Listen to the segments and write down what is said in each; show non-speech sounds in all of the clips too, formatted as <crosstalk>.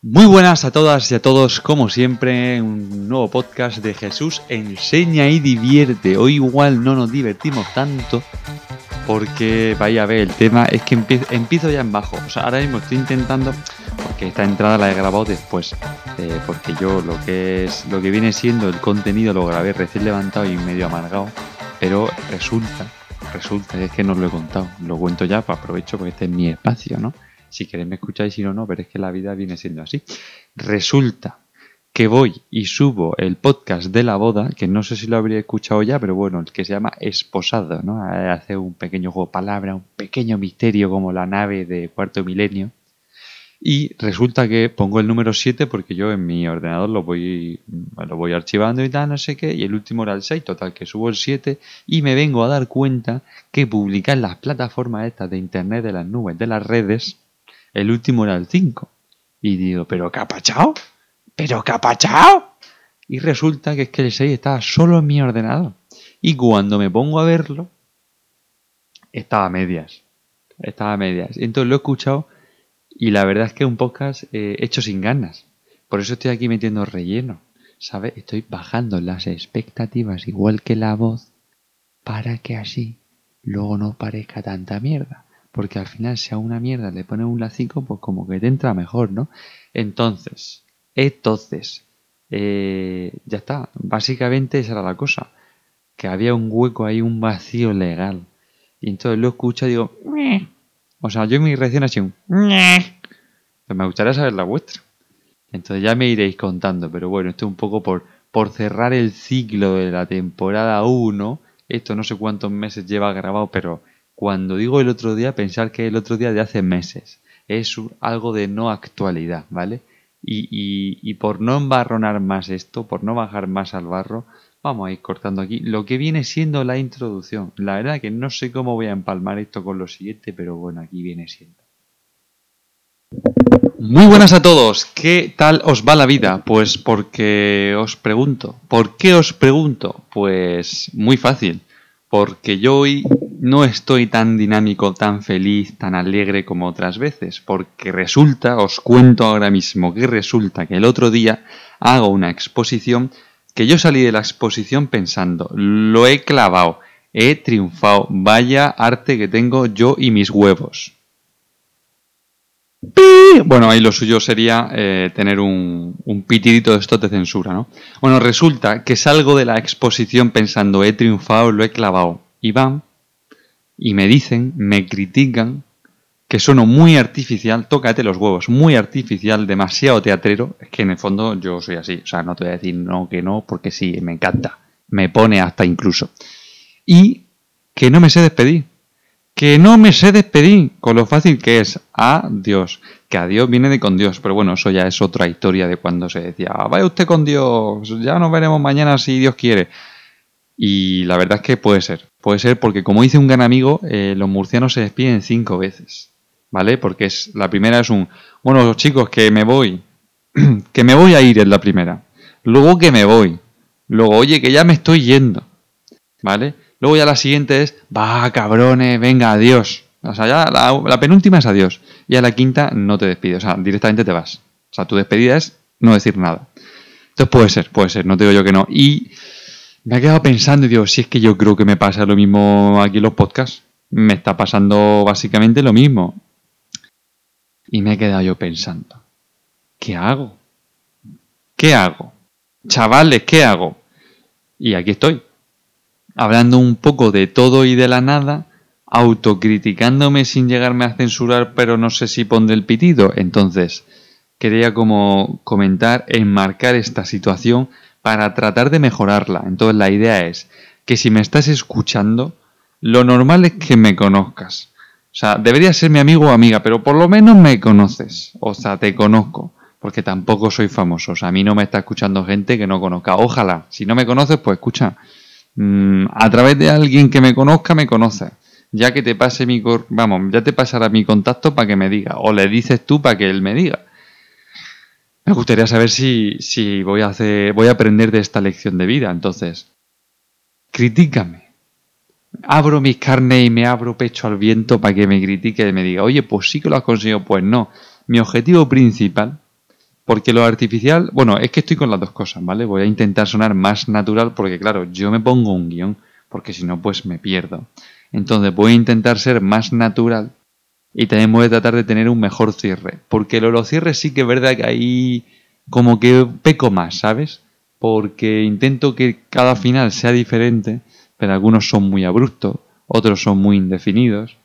Muy buenas a todas y a todos, como siempre, un nuevo podcast de Jesús enseña y divierte. Hoy igual no nos divertimos tanto porque vaya a ver, el tema es que empiezo, ya en bajo. O sea, ahora mismo estoy intentando, porque esta entrada la he grabado después, eh, porque yo lo que es, lo que viene siendo el contenido lo grabé recién levantado y medio amargado, pero resulta, resulta, es que no lo he contado, lo cuento ya, pues aprovecho porque este es mi espacio, ¿no? Si queréis me escucháis, si no, no, pero es que la vida viene siendo así. Resulta que voy y subo el podcast de la boda, que no sé si lo habría escuchado ya, pero bueno, el que se llama Esposado, ¿no? Hace un pequeño juego de palabras, un pequeño misterio como la nave de cuarto milenio. Y resulta que pongo el número 7 porque yo en mi ordenador lo voy, lo voy archivando y tal, no sé qué, y el último era el 6, total, que subo el 7 y me vengo a dar cuenta que publicar las plataformas estas de internet, de las nubes, de las redes, el último era el 5. Y digo, ¿pero pachado? ¿Pero pachado? Y resulta que es que el 6 estaba solo en mi ordenador. Y cuando me pongo a verlo, estaba a medias. Estaba a medias. Entonces lo he escuchado y la verdad es que un podcast eh, hecho sin ganas. Por eso estoy aquí metiendo relleno. ¿Sabes? Estoy bajando las expectativas igual que la voz para que así luego no parezca tanta mierda porque al final si a una mierda le pones un lacico, pues como que te entra mejor, ¿no? Entonces, entonces, eh, ya está, básicamente esa era la cosa, que había un hueco ahí, un vacío legal. Y entonces lo escucho y digo, o sea, yo mi reacción así un, pues me gustaría saber la vuestra. Entonces ya me iréis contando, pero bueno, esto es un poco por, por cerrar el ciclo de la temporada 1. Esto no sé cuántos meses lleva grabado, pero cuando digo el otro día, pensar que el otro día de hace meses. Es algo de no actualidad, ¿vale? Y, y, por no embarronar más esto, por no bajar más al barro, vamos a ir cortando aquí lo que viene siendo la introducción. La verdad que no sé cómo voy a empalmar esto con lo siguiente, pero bueno, aquí viene siendo. Muy buenas a todos, ¿qué tal os va la vida? Pues porque os pregunto. ¿Por qué os pregunto? Pues muy fácil, porque yo hoy no estoy tan dinámico, tan feliz, tan alegre como otras veces, porque resulta, os cuento ahora mismo que resulta que el otro día hago una exposición que yo salí de la exposición pensando, lo he clavado, he triunfado, vaya arte que tengo yo y mis huevos. Bueno, ahí lo suyo sería eh, tener un, un, pitidito de esto de censura, ¿no? Bueno, resulta que salgo de la exposición pensando, he triunfado, lo he clavado. Y van y me dicen, me critican, que sueno muy artificial, tócate los huevos, muy artificial, demasiado teatrero, es que en el fondo yo soy así, o sea, no te voy a decir no, que no, porque sí, me encanta, me pone hasta incluso. Y que no me sé despedir, que no me sé despedir, con lo fácil que es, adiós, que adiós viene de con Dios, pero bueno, eso ya es otra historia de cuando se decía, vaya usted con Dios, ya nos veremos mañana si Dios quiere. Y la verdad es que puede ser. Puede ser porque, como dice un gran amigo, eh, los murcianos se despiden cinco veces. ¿Vale? Porque es la primera es un, bueno, chicos, que me voy. <clears throat> que me voy a ir en la primera. Luego que me voy. Luego, oye, que ya me estoy yendo. ¿Vale? Luego ya la siguiente es, va, cabrones, venga, adiós. O sea, ya la, la, penúltima es adiós. Y a la quinta no te despides. O sea, directamente te vas. O sea, tu despedida es no decir nada. Entonces puede ser, puede ser, no te digo yo que no. Y me ha quedado pensando y digo, si es que yo creo que me pasa lo mismo aquí en los podcasts. Me está pasando básicamente lo mismo. Y me he quedado yo pensando, ¿qué hago? ¿Qué hago? Chavales, ¿qué hago? Y aquí estoy, hablando un poco de todo y de la nada, autocriticándome sin llegarme a censurar, pero no sé si pondré el pitido. Entonces, quería como comentar, enmarcar esta situación para tratar de mejorarla. Entonces la idea es que si me estás escuchando, lo normal es que me conozcas. O sea, deberías ser mi amigo o amiga, pero por lo menos me conoces. O sea, te conozco. Porque tampoco soy famoso. O sea, a mí no me está escuchando gente que no conozca. Ojalá. Si no me conoces, pues escucha. Mm, a través de alguien que me conozca, me conoces. Ya que te pase mi... Vamos, ya te pasará mi contacto para que me diga. O le dices tú para que él me diga. Me gustaría saber si, si voy, a hacer, voy a aprender de esta lección de vida. Entonces, critícame. Abro mis carnes y me abro pecho al viento para que me critique y me diga, oye, pues sí que lo has conseguido. Pues no. Mi objetivo principal, Porque lo artificial, bueno, es que estoy con las dos cosas, ¿vale? Voy a intentar sonar más natural porque, claro, yo me pongo un guion, porque si no, pues me pierdo. Entonces voy a intentar ser más natural y también voy a tratar de tener un mejor cierre. Porque lo, los cierres sí que es verdad que ahí como que peco más, ¿sabes? Porque intento que cada final sea diferente, pero algunos son muy abruptos, otros son muy indefinidos.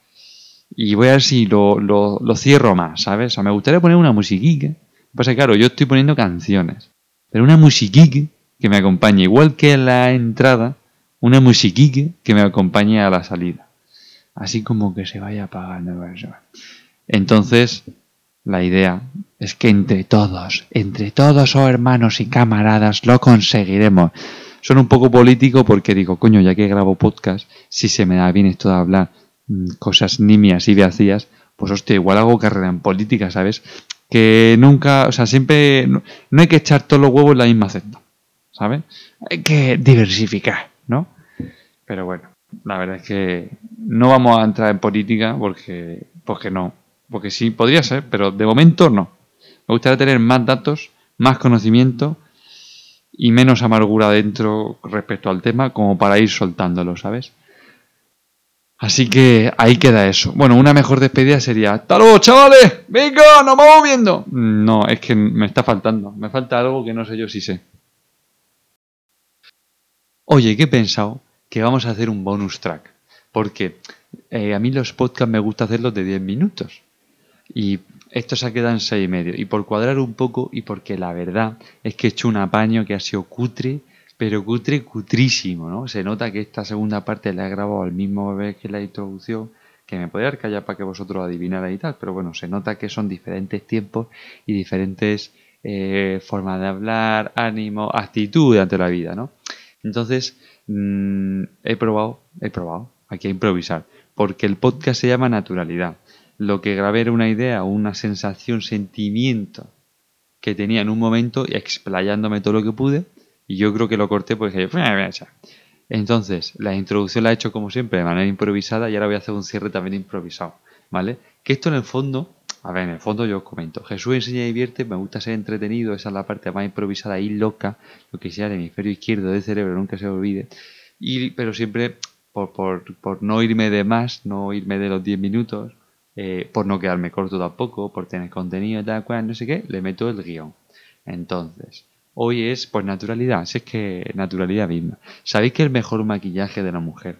Y voy a ver si lo, lo, cierro más, ¿sabes? O me gustaría poner una musiquique. Pasa claro, yo estoy poniendo canciones. Pero una musiquique que me acompañe, igual que la entrada, una musiquique que me acompañe a la salida. Así como que se vaya apagando. Entonces, la idea es que entre todos, entre todos, oh hermanos y camaradas, lo conseguiremos. Son un poco político porque digo, coño, ya que grabo podcast, si se me da bien esto de hablar mm, cosas nimias y vacías, pues hostia, igual hago carrera en política, ¿sabes? Que nunca, o sea, siempre, no, hay que echar todos los huevos en la misma cesta, ¿sabes? Hay que diversificar, ¿no? Pero bueno, la verdad es que no vamos a entrar en política porque, porque no, porque sí podría ser, pero de momento no. Me gustaría tener más datos, más conocimiento y menos amargura dentro respecto al tema como para ir soltándolo, ¿sabes? Así que ahí queda eso. Bueno, una mejor despedida sería ¡Hasta luego, chavales! ¡Venga, nos vamos viendo! No, es que me está faltando. Me falta algo que no sé yo si sé. Oye, ¿qué he pensado? Que vamos a hacer un bonus track. Porque eh, a mí los podcasts me gusta hacerlos de 10 minutos. Y esto se ha quedado en 6 y medio. Y por cuadrar un poco, y porque la verdad es que he hecho un apaño que ha sido cutre, pero cutre, cutrísimo, ¿no? Se nota que esta segunda parte la he grabado al mismo vez que la introducción, que me podría callar para que vosotros adivinarais y tal, pero bueno, se nota que son diferentes tiempos y diferentes eh, formas de hablar, ánimo, actitud ante la vida, ¿no? Entonces, mm, he probado, he probado, aquí a improvisar, porque el podcast se llama Naturalidad. Lo que grabé era una idea, una sensación, sentimiento que tenía en un momento, explayándome todo lo que pude, y yo creo que lo corté porque entonces, la introducción la he hecho como siempre de manera improvisada y ahora voy a hacer un cierre también improvisado, ¿vale? Que esto en el fondo, a ver, en el fondo yo comento, Jesús enseña y divierte, me gusta ser entretenido, esa es la parte más improvisada y loca, lo que sea el hemisferio izquierdo del cerebro, nunca se olvide, y, pero siempre por, por, por no irme de más, no irme de los 10 minutos, eh, por no quedarme corto tampoco, por tener contenido tal cual, no sé qué, le meto el guion. Entonces, hoy es pues naturalidad, si es que naturalidad misma. ¿Sabéis que el mejor maquillaje de la mujer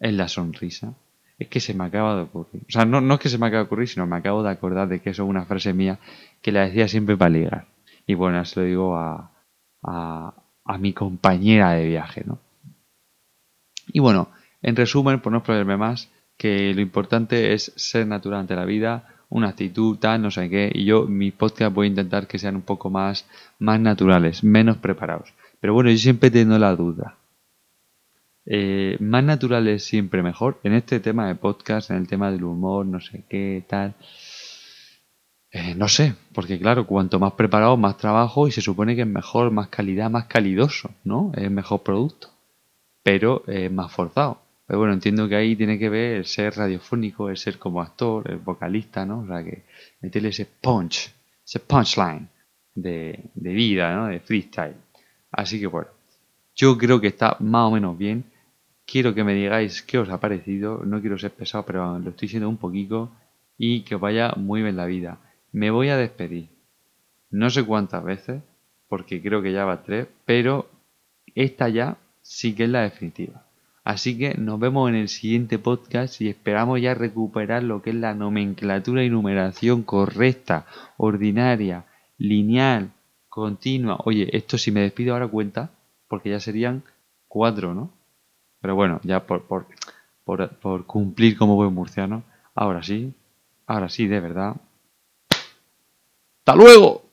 es la sonrisa? Es que se me acaba de ocurrir. O sea, no, es que se me acabe de ocurrir, sino me acabo de acordar de que eso es una frase mía que la decía siempre para ligar. Y bueno, se lo digo a, a, a mi compañera de viaje, ¿no? Y bueno, en resumen, por no explorarme más, que lo importante es ser natural ante la vida, una actitud, tal, no sé qué. Y yo, mis podcasts voy a intentar que sean un poco más, más naturales, menos preparados. Pero bueno, yo siempre tengo la duda. Eh, más naturales siempre mejor. En este tema de podcast, en el tema del humor, no sé qué, tal. Eh, no sé, porque claro, cuanto más preparado, más trabajo y se supone que es mejor, más calidad, más calidoso, ¿no? Es mejor producto. Pero más forzado. Pero bueno, entiendo que ahí tiene que ver el ser radiofónico, el ser como actor, el vocalista, ¿no? O sea, que meterle ese punch, ese punchline de, de vida, ¿no? De freestyle. Así que bueno, yo creo que está más o menos bien. Quiero que me digáis qué os ha parecido. No quiero ser pesado, pero lo estoy siendo un poquito. Y que os vaya muy bien la vida. Me voy a despedir. No sé cuántas veces, porque creo que ya va tres, pero esta ya sí que es la definitiva. Así que nos vemos en el siguiente podcast y esperamos ya recuperar lo que es la nomenclatura y numeración correcta, ordinaria, lineal, continua. Oye, esto si me despido ahora cuenta, porque ya serían cuatro, ¿no? Pero bueno, ya por, por, por, cumplir como buen murciano, ahora sí, ahora sí, de verdad. ¡Hasta luego!